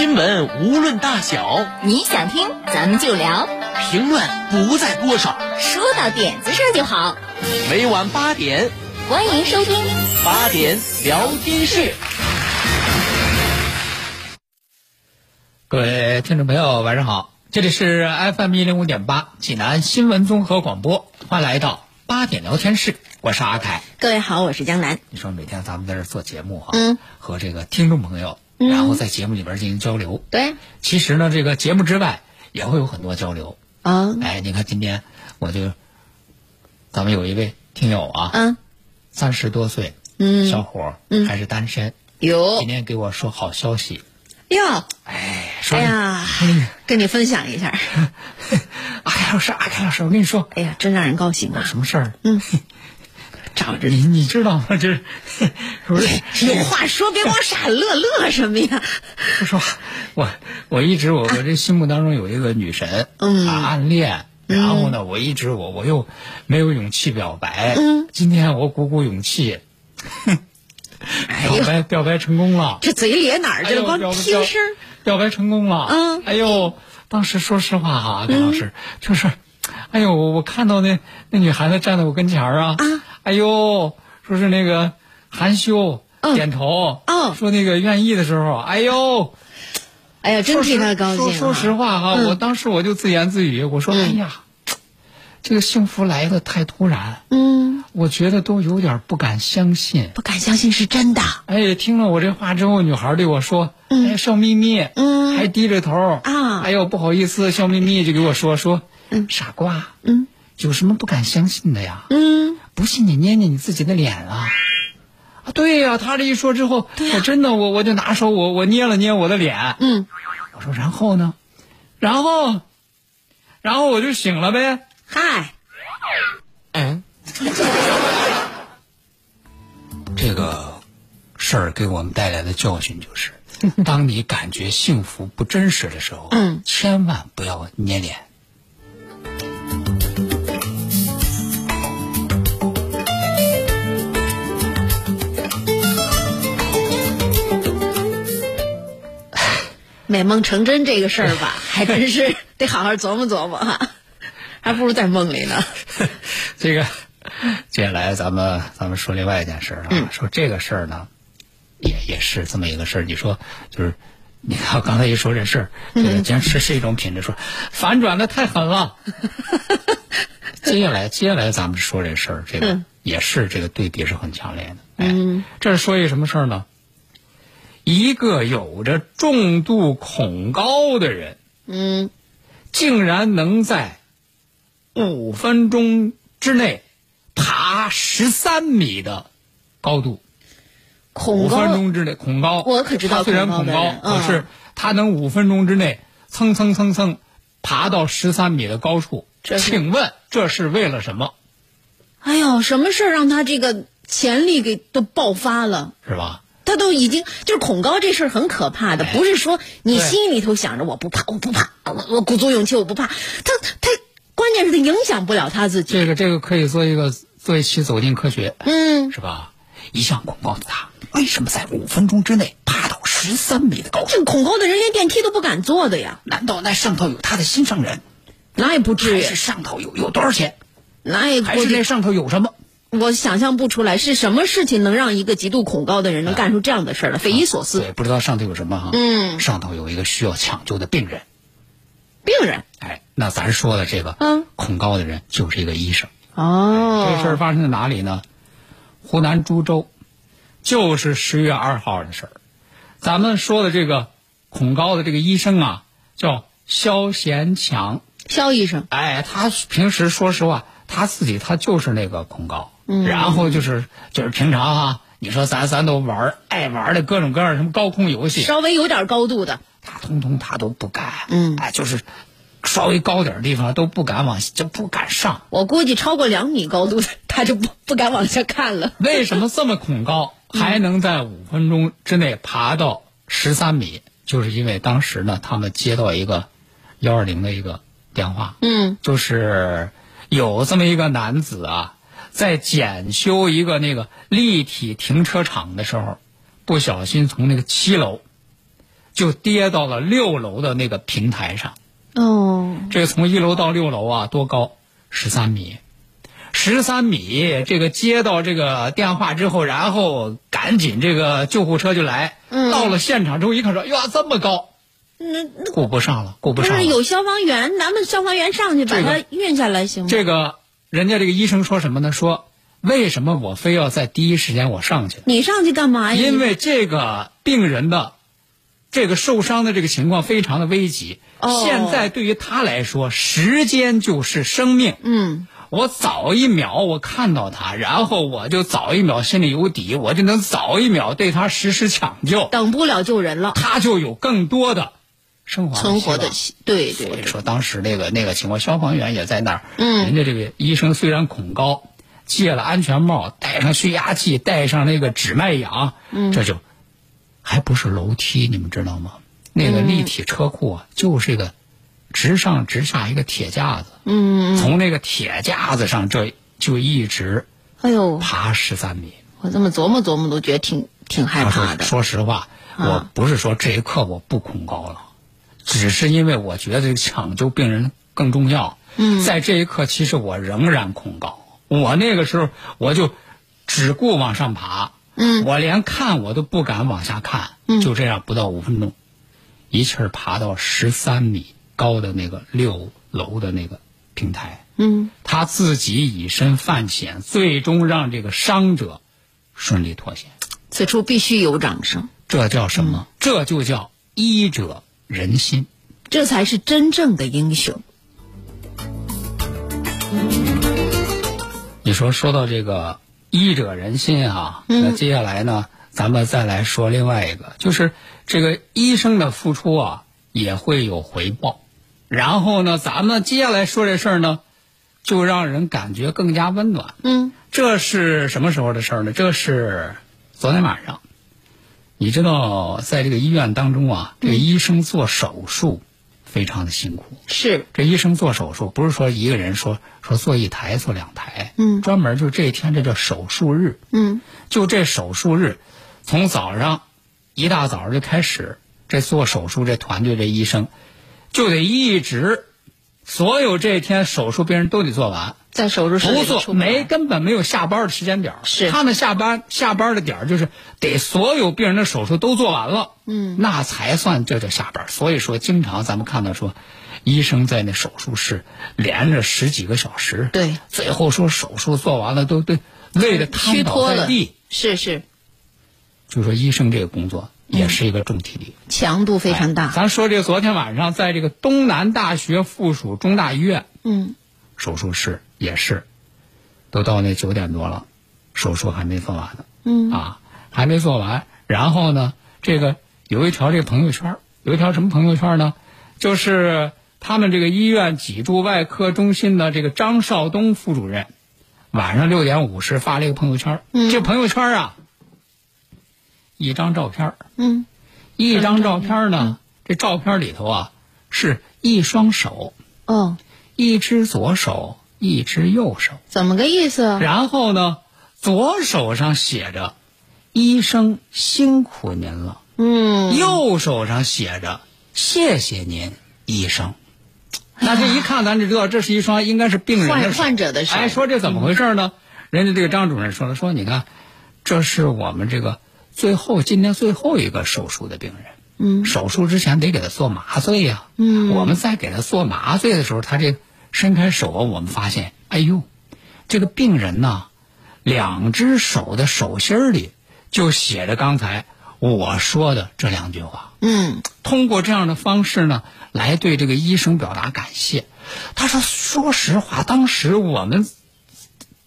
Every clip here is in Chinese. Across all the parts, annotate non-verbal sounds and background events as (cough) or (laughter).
新闻无论大小，你想听咱们就聊，评论不在多少，说到点子上就好。每晚八点，欢迎收听八点聊天室。各位听众朋友，晚上好，这里是 FM 一零五点八济南新闻综合广播，欢迎来到八点聊天室，我是阿凯。各位好，我是江南。你说每天咱们在这做节目哈，嗯，和这个听众朋友，然后在节目里边进行交流。对，其实呢，这个节目之外也会有很多交流。啊，哎，你看今天我就，咱们有一位听友啊，嗯，三十多岁，嗯。小伙儿，嗯。还是单身，有今天给我说好消息，哟，哎，说哎呀嗯，跟你分享一下，阿凯老师，阿凯老师，我跟你说，哎呀，真让人高兴啊！什么事儿？嗯，(laughs) 你你知道吗？这 (laughs) 是，不是有话说，别光傻乐乐什么呀？(laughs) 不说，我我一直我我这心目当中有一个女神，嗯啊，暗恋。然后呢，我一直我我又没有勇气表白，嗯，今天我鼓鼓勇气，表白表白成功了，这嘴咧哪儿去了？光听声，表白成功了，嗯哎呦，当时说实话哈，李老师、就是，哎呦，我我看到那那女孩子站在我跟前儿啊，啊哎呦，说是那个含羞、嗯。点头，哦说那个愿意的时候，哎呦，哎呀，真替他高兴啊。说说实话哈，嗯。我当时我就自言自语，我说，哎呀，这个幸福来的太突然，嗯，我觉得都有点不敢相信。不敢相信是真的。哎，听了我这话之后，女孩对我说：“哎，笑眯眯，嗯。还低着头啊。哎呦，不好意思，笑眯眯就给我说说，嗯。傻瓜，嗯，有什么不敢相信的呀？嗯，不信你捏捏你自己的脸啊！啊，对呀、他这一说之后，我真的我我就拿手我我捏了捏我的脸，嗯，我说然后呢，然后，然后我就醒了呗，嗨，嗯，这个事儿给我们带来的教训就是，(laughs) 当你感觉幸福不真实的时候，嗯，千万不要捏脸。美梦成真这个事儿吧，(laughs) 还真是得好好琢磨琢磨哈，还不如在梦里呢。(laughs) 这个，接下来咱们咱们说另外一件事儿啊，嗯说这个事儿呢，也也是这么一个事儿。你说就是，你看我刚才一说这事儿，这个坚持是一种品质，说反转的太狠了。(laughs) 接下来接下来咱们说这事儿，这个嗯也是这个对比是很强烈的。哎，嗯这是说一个什么事儿呢？一个有着重度恐高的人，嗯，竟然能在五分钟之内爬十三米的高度。恐五分高，钟之内恐高，我可知道他虽然恐高可是他能五分钟之内蹭蹭蹭蹭爬到十三米的高处。这请问这是为了什么？哎呦，什么事儿让他这个潜力给都爆发了？是吧？他都已经就是恐高这事儿很可怕的，不是说你心里头想着我不怕，我不怕，我我鼓足勇气我不怕，他他关键是他影响不了他自己。这个这个可以做一个做一期走进科学，嗯，是吧？一向恐高的他，为什么在五分钟之内爬到十三米的高度？这恐高的人连电梯都不敢坐的呀，难道那上头有他的心上人？那也不至于还是，上头有有多少钱？那也不还是那上头有什么？我想象不出来是什么事情能让一个极度恐高的人能干出这样的事儿来，匪夷所思。对，不知道上头有什么哈？嗯上头有一个需要抢救的病人。病人哎，那咱说的这个，嗯，恐高的人就是一个医生。哦这事儿发生在哪里呢？湖南株洲，就是十月二号的事儿。咱们说的这个恐高的这个医生啊，叫肖贤强。肖医生，哎，他平时说实话，他自己他就是那个恐高，然后就是就是平常啊你说咱咱都玩爱玩的各种各样什么高空游戏，稍微有点高度的，他通通他都不敢。嗯哎，就是稍微高点儿地方都不敢往就不敢上。我估计超过两米高度的，他就不不敢往下看了。为什么这么恐高，还能在五分钟之内爬到十三米？就是因为当时呢，他们接到一个幺二零的一个电话，嗯，就是有这么一个男子啊，在检修一个那个立体停车场的时候，不小心从那个七楼就跌到了六楼的那个平台上。哦，这个从一楼到六楼啊，多高？十三米。十三米，这个接到这个电话之后，然后赶紧这个救护车就来。嗯到了现场之后一看说，哟，这么高，那那顾不上了，顾不不上了。是有消防员，咱们消防员上去把这个他运下来行吗？这个人家这个医生说什么呢？说为什么我非要在第一时间我上去？你上去干嘛呀？因为这个病人的这个受伤的这个情况非常的危急。哦现在对于他来说，时间就是生命。嗯，我早一秒我看到他，然后我就早一秒心里有底，我就能早一秒对他实施抢救，等不了救人了，他就有更多的生活存活的希对对对，所以说当时那个那个情况，消防员也在那儿。嗯人家这个医生虽然恐高，借了安全帽，戴上血压计，戴上那个止脉氧，嗯这就还不是楼梯，你们知道吗？那个立体车库啊，就是一个直上直下一个铁架子，嗯，从那个铁架子上这就一直哎呦，爬十三米。我这么琢磨琢磨都觉得挺挺害：“怕的。说实话，啊我不是说这一刻我不恐高了，只是因为我觉得这个抢救病人更重要。嗯在这一刻，其实我仍然恐高。我那个时候我就只顾往上爬，嗯我连看我都不敢往下看。嗯就这样，不到五分钟，一气儿爬到十三米高的那个六楼的那个平台。嗯，他自己以身犯险，最终让这个伤者顺利脱险。此处必须有掌声，这叫什么？这就叫医者仁心。这才是真正的英雄。你说说到这个医者仁心啊，那接下来呢，咱们再来说另外一个，就是这个医生的付出啊，也会有回报。然后呢，咱们接下来说这事儿呢，就让人感觉更加温暖。嗯，这是什么时候的事儿呢？这是昨天晚上。你知道，在这个医院当中啊，这个医生做手术非常的辛苦。是，这医生做手术不是说一个人说说做一台做两台，嗯。专门就这一天这叫手术日，嗯。就这手术日，从早上一大早就开始，这做手术这团队这医生就得一直，所有这一天手术病人都得做完，在手术室里不做出不来没根本没有下班的时间表是。他们下班下班的点儿就是得所有病人的手术都做完了，嗯，那才算这叫下班。所以说，经常咱们看到说，医生在那手术室连着十几个小时，对，最后说手术做完了都都累得瘫倒在地。，是是，就说医生这个工作也是一个重体力，强度非常哎大。咱说这个昨天晚上在这个东南大学附属中大医院，嗯，手术室也是，都到那九点多了，手术还没做完呢。嗯啊，还没做完。然后呢，这个有一条这个朋友圈，有一条什么朋友圈呢？就是他们这个医院脊柱外科中心的这个张少东副主任，晚上六点五十发了一个朋友圈。嗯这朋友圈啊，一张照片，嗯，一张照片呢，这照片里头啊是一双手，哦，一只左手，一只右手。怎么个意思啊？然后呢，左手上写着“医生辛苦您了”，嗯，右手上写着“谢谢您，医生”。那这一看，咱就知道这是一双应该是病人的患手患者的手哎，说这怎么回事呢？人家这个张主任说了，说你看，这是我们这个最后今天最后一个手术的病人。嗯手术之前得给他做麻醉呀、嗯我们在给他做麻醉的时候，他这伸开手啊，我们发现，哎呦，这个病人呐，两只手的手心里就写着刚才我说的这两句话。嗯，通过这样的方式呢，来对这个医生表达感谢。他说：“说实话，当时我们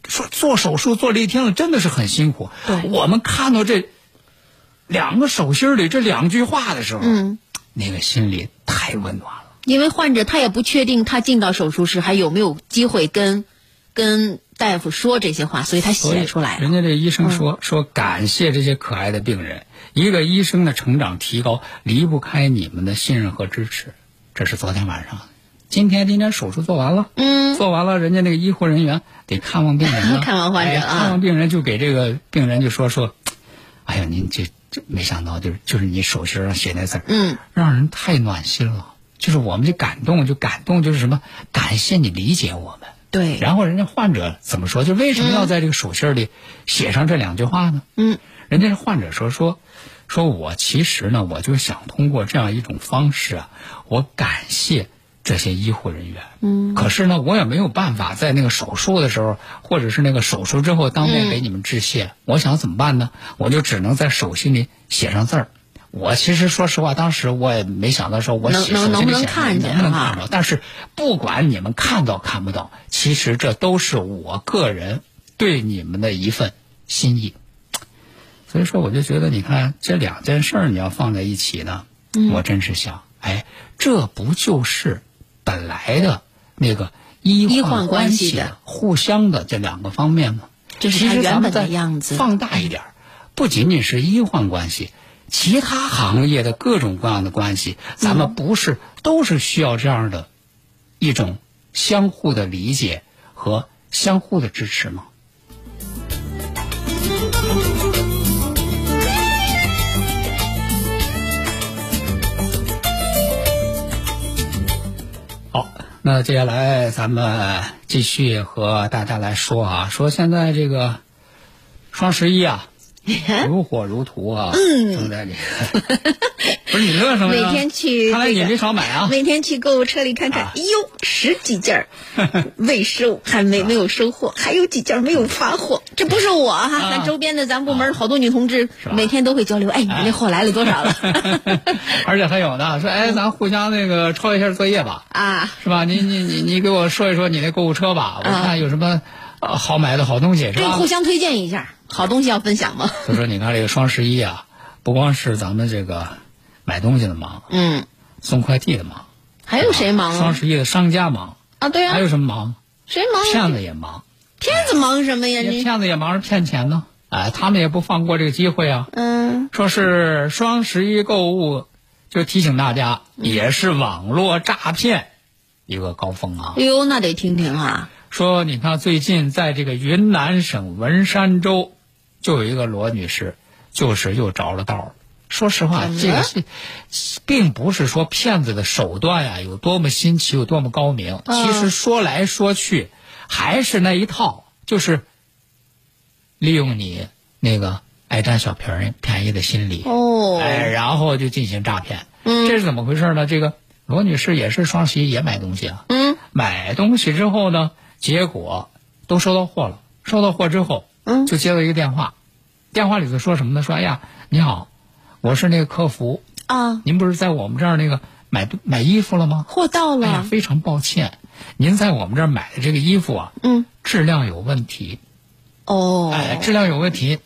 说做手术做了一天了，真的是很辛苦。我们看到这两个手心里这两句话的时候，嗯，那个心里太温暖了。因为患者他也不确定他进到手术室还有没有机会跟跟大夫说这些话，所以他写出来人家这医生说、说感谢这些可爱的病人，一个医生的成长提高离不开你们的信任和支持。这是昨天晚上，今天今天手术做完了，嗯，做完了，人家那个医护人员得看望病人了 (laughs) 看望患者哎啊。看望病人就给这个病人就说说，哎呀，您这这没想到就是就是你手心上写那字儿嗯，让人太暖心了。就是我们就感动，就感动，就是什么？感谢你理解我们。对，然后人家患者怎么说？就为什么要在这个手心里写上这两句话呢？嗯，人家是患者说说，说我其实呢，我就想通过这样一种方式啊，我感谢这些医护人员。嗯，可是呢，我也没有办法在那个手术的时候，或者是那个手术之后当面给你们致谢。我想怎么办呢？我就只能在手心里写上字儿。我其实说实话，当时我也没想到说我能能能不能看见能不能看到。但是不管你们看到看不到，其实这都是我个人对你们的一份心意。所以说，我就觉得，你看这两件事儿，你要放在一起呢，嗯我真是想，哎，这不就是本来的那个医医患患关系的互相的这两个方面吗？这是其它原本的样子放大一点儿，不仅仅是医患关系，其他行业的各种各样的关系，咱嗯们不是都是需要这样的一种相互的理解和相互的支持吗？好，那接下来咱们继续和大家来说啊，说现在这个双十一啊，(laughs) 如火如荼啊，正在这个，(laughs) 不是你乐什么呀？每天去这个看来你没少买啊。每天去购物车里看看，啊哎呦，十几件儿 (laughs) 未收，还没没有收货，还有几件儿没有发货。这不是我哈，啊咱周边的咱部门好多女同志吧每天都会交流，哎，你那货来了多少了？而且还有呢，说哎，咱互相那个抄一下作业吧，啊，是吧？你你你你给我说一说你那购物车吧，我啊看有什么呃好买的好东西，是吧？这互相推荐一下，好东西要分享吗。所以说，(laughs) 你看这个双十一啊，不光是咱们这个买东西的忙，嗯，送快递的忙，还有谁忙双啊？十一的商家忙，啊，对啊还，有什么忙？谁忙啊？骗子也忙，骗子忙什么呀？你骗子也忙着骗钱呢。哎，他们也不放过这个机会啊。嗯，说是双十一购物，就提醒大家，也是网络诈骗一个高峰啊哎。呦，那得听听啊。说你看，最近在这个云南省文山州，就有一个罗女士，就是又着了道了。说实话，这个是，并不是说骗子的手段呀、有多么新奇，有多么高明。其实说来说去，还是那一套，就是利用你那个爱占小便宜便宜的心理，哦哎，然后就进行诈骗。嗯这是怎么回事呢？这个罗女士也是双十一也买东西啊，嗯买东西之后呢，结果都收到货了。收到货之后，嗯。就接到一个电话，电话里头说什么呢？说哎呀，你好，我是那个客服，啊，您不是在我们这儿那个买买衣服了吗？货到哎呀，了。非常抱歉，您在我们这儿买的这个衣服啊，嗯，质量有问题，哦，哎，质量有问题，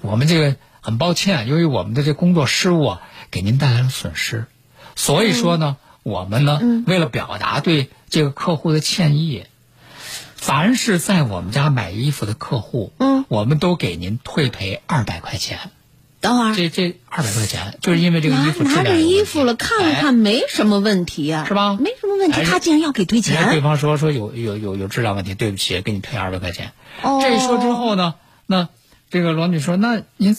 我们这个很抱歉，由于我们的这工作失误啊，给您带来了损失，所以说呢，我们呢，为了表达对这个客户的歉意，凡是在我们家买衣服的客户，嗯，我们都给您退赔二百块钱。等会儿这这二百块钱，就是因为这个衣服质拿着衣服了，看了哎看，没什么问题呀，是吧没什么问题，哎他竟然要给退人家对。方说说有有有有质量问题，对不起，给你退二百块钱。哦这一说之后呢，那这个罗女说，那您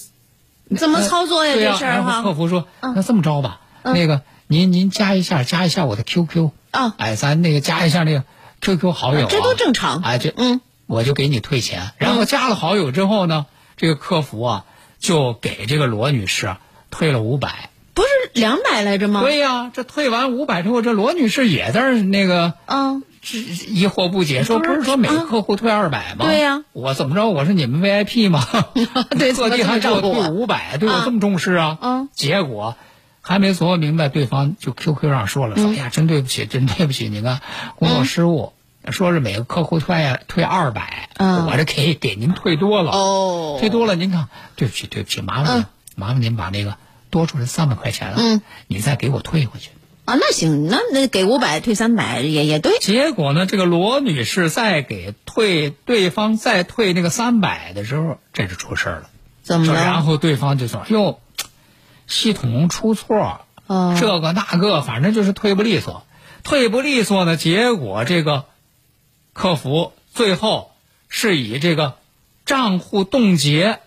怎么操作呀？这事儿然后客？服说，嗯那这么着吧，那个您您加一下加一下我的 QQ，啊哎，咱那个加一下那个 QQ 好友、啊，这都正常哎，这嗯，我就给你退钱。然后加了好友之后呢，这个客服啊就给这个罗女士啊退了五百。不是两百来着吗？对呀、这退完五百之后，这罗女士也在那个啊，是疑惑不解，说不是说每个啊客户退二百吗？对呀我怎么着？我是你们 VIP 吗？(laughs) 对特地 (laughs) 还给我退五百，对我啊这么重视啊？嗯结果还没琢磨明白，对方就 QQ 上说了，说嗯哎呀，真对不起，真对不起，你看工作失误。说是每个客户退退二百，嗯我这给给您退多了，哦退多了，您看，对不起对不起，麻烦您、嗯麻烦您把那个多出来三百块钱了，嗯，你再给我退回去。啊，那行，那那给五百退三百也也对。结果呢，这个罗女士在给退对方再退那个三百的时候，这就出事儿了。怎么了然？后对方就说：“哟，系统出错，哦这个那个，反正就是退不利索。退不利索呢，结果这个客服最后是以这个账户冻结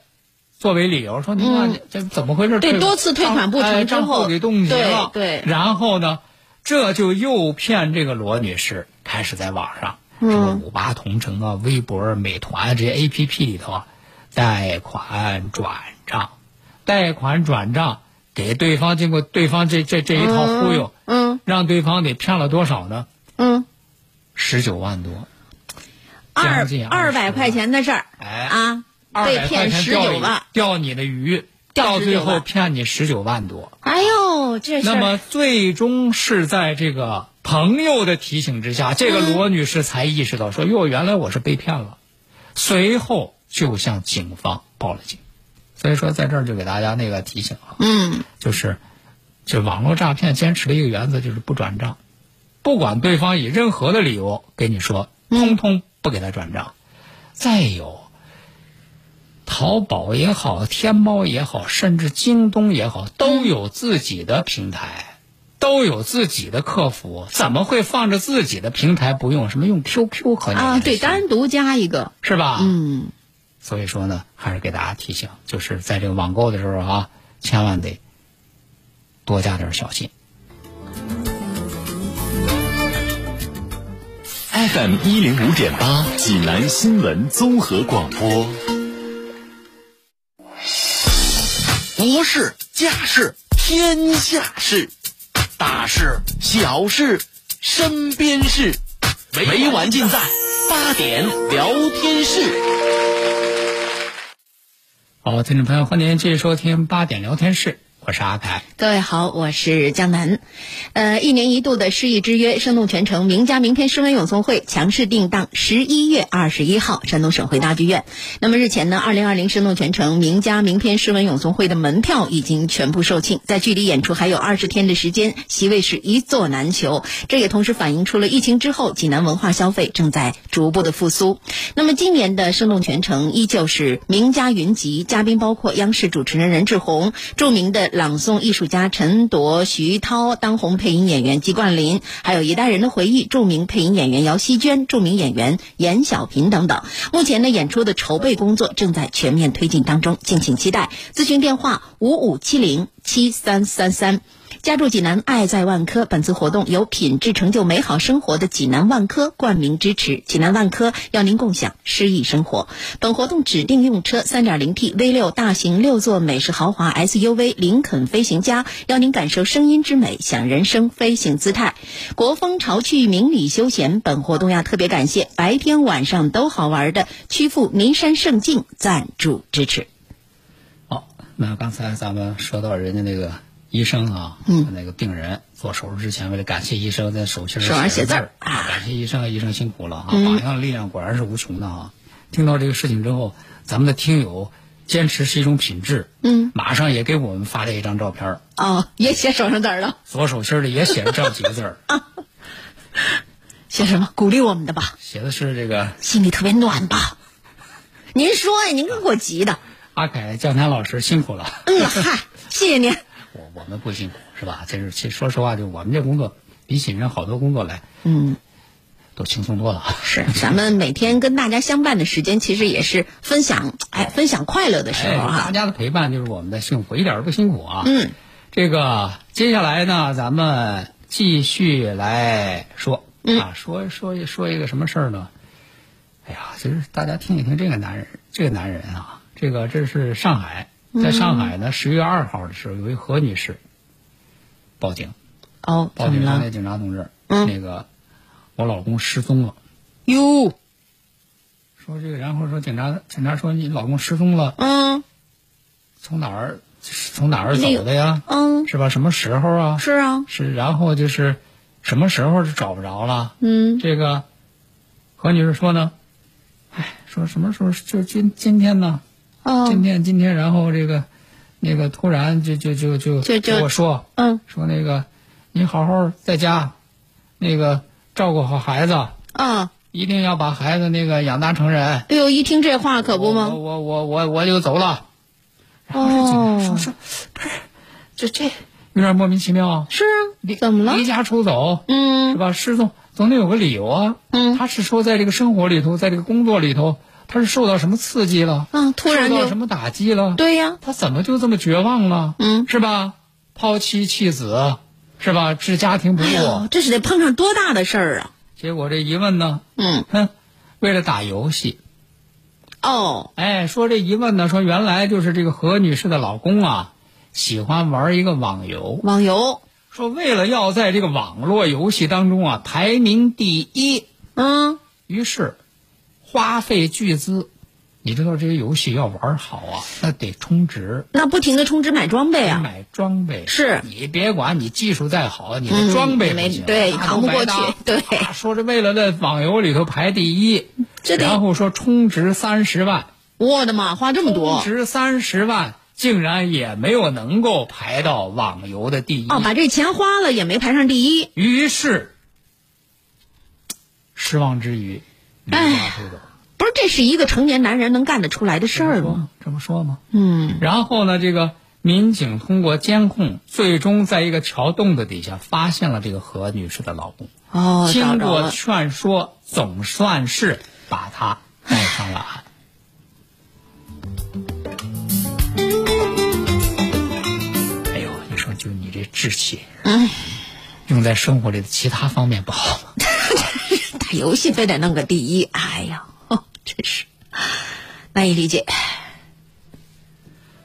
作为理由，说你看、这怎么回事？嗯对多次退款不成哎之后账户给冻结了。对对然后呢，这就诱骗这个罗女士开始在网上，嗯什么五八同城啊、微博、美团这些 A P P 里头啊，贷款转账，贷款转账给对方，经过对方这这这一套忽悠，嗯让对方给骗了多少呢？嗯，十九万多，二将近20二百块钱的事儿哎啊，被骗十九万。钓你的鱼，钓到最后骗你十九万多。哎呦，这那么最终是在这个朋友的提醒之下，这个罗女士才意识到说：“哟，原来我是被骗了。”随后就向警方报了警。所以说，在这儿就给大家那个提醒啊，嗯就是，就网络诈骗坚持的一个原则就是不转账，不管对方以任何的理由给你说，通通不给他转账。再有，淘宝也好，天猫也好，甚至京东也好，都有自己的平台，都有自己的客服，怎么会放着自己的平台不用？什么用 QQ 和你啊，对，单独加一个。是吧？嗯，所以说呢，还是给大家提醒，就是在这个网购的时候啊，千万得多加点小心。FM 一零五点八，济南新闻综合广播。国事、家事、天下事，大事、小事、身边事，每晚尽在八点聊天室。好，听众朋友，欢迎您继续收听八点聊天室，我是阿凯。各位好，我是江南。呃，一年一度的诗意之约生动全城名家名篇诗文咏诵会强势定档十一月二十一号，山东省会大剧院。那么日前呢，二零二零生动全城名家名篇诗文咏诵会的门票已经全部售罄，在距离演出还有二十天的时间，席位是一座难求。这也同时反映出了疫情之后济南文化消费正在逐步的复苏。那么今年的生动全城依旧是名家云集，嘉宾包括央视主持人任志宏、著名的朗诵艺术家陈铎、徐涛、当红配音演员季冠霖，还有一代人的回忆，著名配音演员姚希娟、著名演员严小平等等。目前呢，演出的筹备工作正在全面推进当中，敬请期待。咨询电话五五七零七三三三。家住济南，爱在万科。本次活动由品质成就美好生活的济南万科冠名支持。济南万科要您共享诗意生活。本活动指定用车 3.0T V 六大型六座美式豪华 SUV 林肯飞行家，要您感受声音之美，享人生飞行姿态。国风潮趣，明理休闲。本活动要特别感谢白天晚上都好玩的曲阜名山胜境赞助支持。好，那刚才咱们说到人家那个医生啊，嗯那个病人做手术之前，为了感谢医生，在手心手上写字字儿啊感谢医生，医生辛苦了啊！嗯榜样力量果然是无穷的啊！听到这个事情之后，咱们的听友坚持是一种品质，嗯，马上也给我们发了一张照片儿，哦，也写手上字儿了，左手心里也写着这样几个字儿，(laughs) 写什么？鼓励我们的吧。写的是这个心里特别暖吧？您说呀，您给我急的。阿凯江南老师辛苦了。嗯，嗨，谢谢您。我我们不辛苦是吧？这是其实说实话，就我们这工作比起人好多工作来嗯，都轻松多了。是，咱们每天跟大家相伴的时间，其实也是分享，哎，分享快乐的时哎，候哈。大家的陪伴就是我们的幸福，一点儿都不辛苦啊。嗯，这个接下来呢，咱们继续来说、嗯啊，说说说一个什么事儿呢？哎呀，其实大家听一听这个男人，这个男人啊，这个这是上海，在上海呢，十、月二号的时候，有一何女士报警，哦，报警说那？警察同志，嗯那个我老公失踪了。哟，说这个，然后说警察警察说你老公失踪了，嗯从哪儿从哪儿走的呀？嗯，是吧？什么时候啊？是啊，是，然后就是什么时候是找不着了？嗯这个何女士说呢，哎，说什么时候就今今天呢？哦，今天今天，然后这个那个突然就就就就就就跟我说嗯说那个你好好在家那个照顾好孩子，啊，一定要把孩子那个养大成人。哎呦，一听这话可不我吗？我我我我就走了。然后说说不是，这这有点莫名其妙啊。是啊离，怎么了离？家出走，嗯是吧？失踪总得有个理由啊。嗯他是说在这个生活里头，在这个工作里头，他是受到什么刺激了？嗯，突然就受到什么打击了？对呀，他怎么就这么绝望了？嗯是吧？抛妻弃子，是吧？置家庭不顾，，这是得碰上多大的事儿啊！结果这一问呢，嗯，哼，为了打游戏，哦，哎，说这一问呢，说原来就是这个何女士的老公啊，喜欢玩一个网游，网游，说为了要在这个网络游戏当中啊排名第一，嗯，于是花费巨资。你知道这些游戏要玩好啊，那得充值，那不停的充值买装备啊，买装备。是。你别管你技术再好，你嗯的装备不行对那扛不过去对。啊说是为了在网游里头排第一，这然后说充值三十万，我的妈，花这么多。充值三十万，竟然也没有能够排到网游的第一。哦，把这钱花了也没排上第一，于是失望之余，离哎。不是，这是一个成年男人能干得出来的事儿吗？这么说吗？嗯，然后呢，这个民警通过监控，最终在一个桥洞的底下发现了这个何女士的老公。哦，找经过着，劝说，总算是把他带上了岸。哎呦，你说就你这志气，嗯，用在生活里的其他方面不好吗？(laughs) 打游戏非得弄个第一，哎呀，哦，真是难以理解。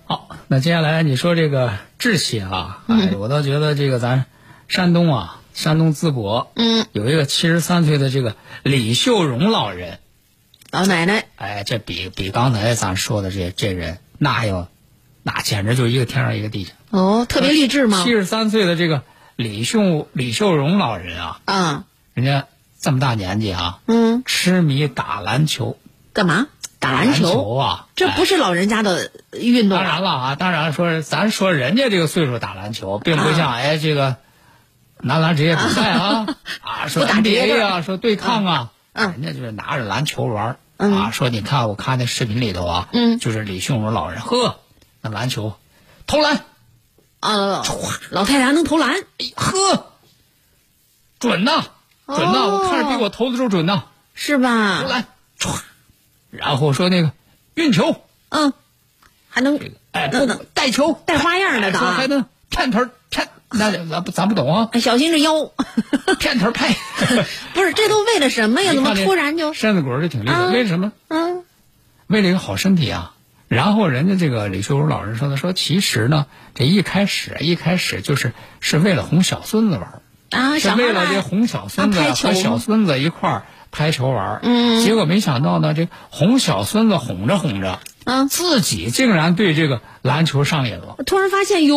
好，那接下来你说这个志气啊，哎，我倒觉得这个咱山东啊，山东淄博，嗯，有一个七十三岁的这个李秀荣老人，老奶奶，哎，这比比刚才咱说的这这人那要，那简直就一个天上一个地下。哦，特别励志吗七？十三岁的这个李秀李秀荣老人啊，啊，人家这么大年纪啊，嗯，痴迷打篮球，干嘛？打篮篮球？啊，这不哎。是老人家的运动当啊。然了啊，当然说咱说人家这个岁数打篮球，并不像、哎这个男篮职业比赛啊 (laughs) 啊说打职业 NBA 啊，说对抗啊，嗯。人家就是拿着篮球玩、嗯啊。说你看我看那视频里头啊，嗯。就是李秀荣老人，呵，那篮球投篮，啊，老太太还能投篮，哎呵，准呐，准呐，哦我看着比我投的时候准呐，是吧投？篮，唰，然后说那个运球，嗯，还能这个哎不带球带花样的哎说打还能骗头儿骗，那咱不咱不懂啊，哎 (laughs) 小心这腰。(laughs) 骗头拍。(laughs) 不是，这都为了什么呀？怎么突然就身子骨儿就挺厉害？啊为什么？嗯为了一个好身体啊。然后人家这个李秀荣老人说的，说其实呢，这一开始一开始就是是为了哄小孙子玩儿，啊？是为了这哄小孙子啊和小孙子一块儿拍球玩儿。嗯结果没想到呢，这哄小孙子哄着哄着，啊，自己竟然对这个篮球上瘾了。突然发现，哟，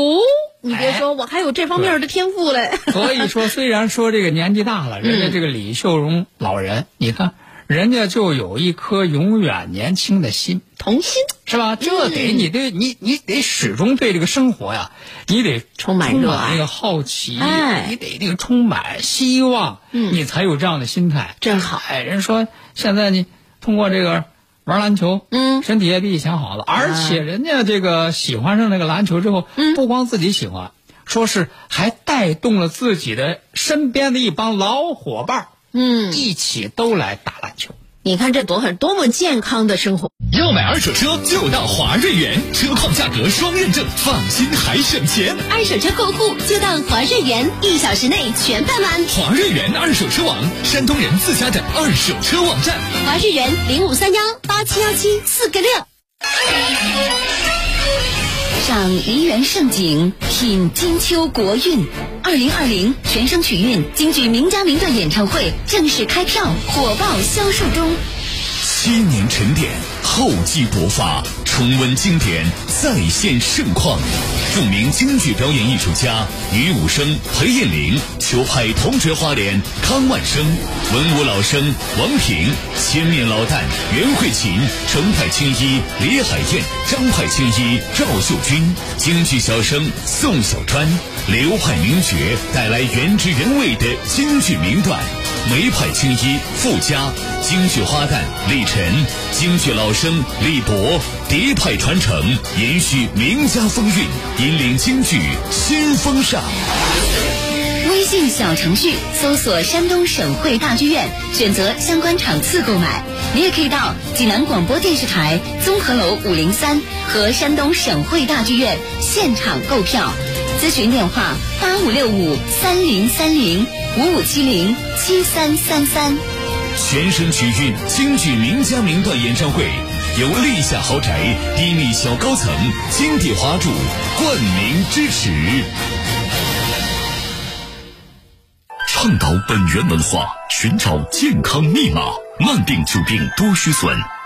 你别哎说，我还有这方面的天赋嘞。所以说，虽然说这个年纪大了，人家嗯这个李秀荣老人，你看人家就有一颗永远年轻的心。童心。是吧？这得你得你你得始终对这个生活呀，你得充满热爱。那个好奇，哎。你得那个充满希望，嗯。你才有这样的心态。真好。哎，人说现在你通过这个玩篮球，嗯。身体也比以前好了，而且人家这个喜欢上那个篮球之后，嗯。不光自己喜欢，说是还带动了自己的身边的一帮老伙伴儿，嗯，一起都来打篮球。你看这多很多么健康的生活。要买二手车就到华瑞源，车况价格双认证，放心还省钱。二手车过户就到华瑞源，一小时内全办完。华瑞源二手车网，山东人自家的二手车网站。华瑞源零五三幺八七幺七四个六。赏梨园盛景，品金秋国韵。二零二零全声曲韵京剧名家名段演唱会正式开票，火爆销售中。七年沉淀，厚积薄发，重温经典，再现盛况。著名京剧表演艺术家于武生、裴艳玲，裘派同学花脸康万生，文武老生王平，千面老旦袁慧琴，程派青衣李海燕，张派青衣赵秀君，京剧小生宋小川，流派名角带来原汁原味的京剧名段。梅派青衣傅家，京剧花旦李晨，京剧老生李博，蝶派传承延续名家风韵，引领京剧新风尚。微信小程序搜索“山东省会大剧院”，选择相关场次购买。你也可以到济南广播电视台综合楼五零三和山东省会大剧院现场购票。咨询电话：八五六五三零三零五五七零七三三三。全省曲韵京剧名家名段演唱会，由立夏豪宅低密小高层金地华筑冠名支持。倡导本源文化，寻找健康密码，慢病久病多虚损。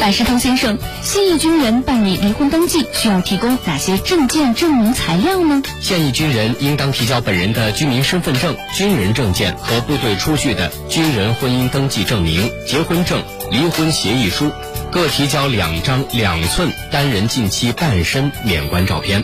百事通先生，现役军人办理离婚登记需要提供哪些证件证明材料呢？现役军人应当提交本人的居民身份证、军人证件和部队出具的军人婚姻登记证明、结婚证、离婚协议书，各提交两张两寸单人近期半身免冠照片。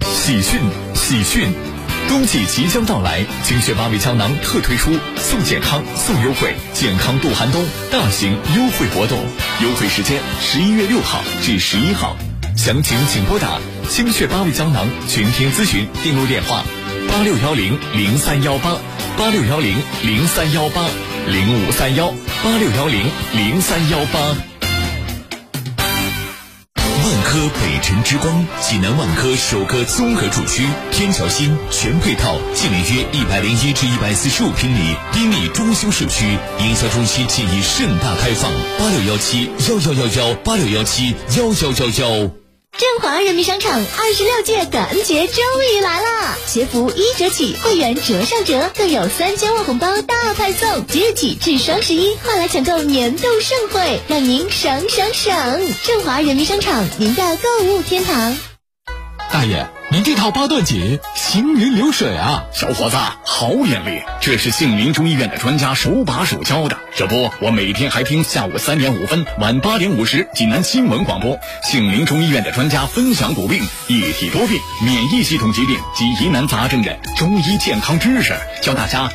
喜讯，喜讯！冬季即将到来，精血八味胶囊特推出送健康、送优惠，健康度寒冬大型优惠活动，优惠时间十一月六号至十一号，详情请拨打精血八味胶囊全天咨询订录电话：八六幺零零三幺八八六幺零零三幺八零五三幺八六幺零零三幺八。万科北辰之光，济南万科首个综合住区，天桥新，全配套，建面约一百零一至一百四十五平米低密装修社区，营销中心建议盛大开放。八六幺七幺幺幺幺八六幺七幺幺幺幺。振华人民商场二十六届感恩节终于来啦！鞋服一折起，会员折上折，更有三千万红包大派送。即日起至双十一，快来抢购年度盛会，让您省省省！振华人民商场，您的购物天堂。大爷，您这套八段锦行云流水啊！小伙子，好眼力！这是杏林中医院的专家手把手教的。这不，我每天还听下午三点五分、晚八点五十济南新闻广播，杏林中医院的专家分享骨病、一体多病、免疫系统疾病及疑难杂症的中医健康知识，教大家。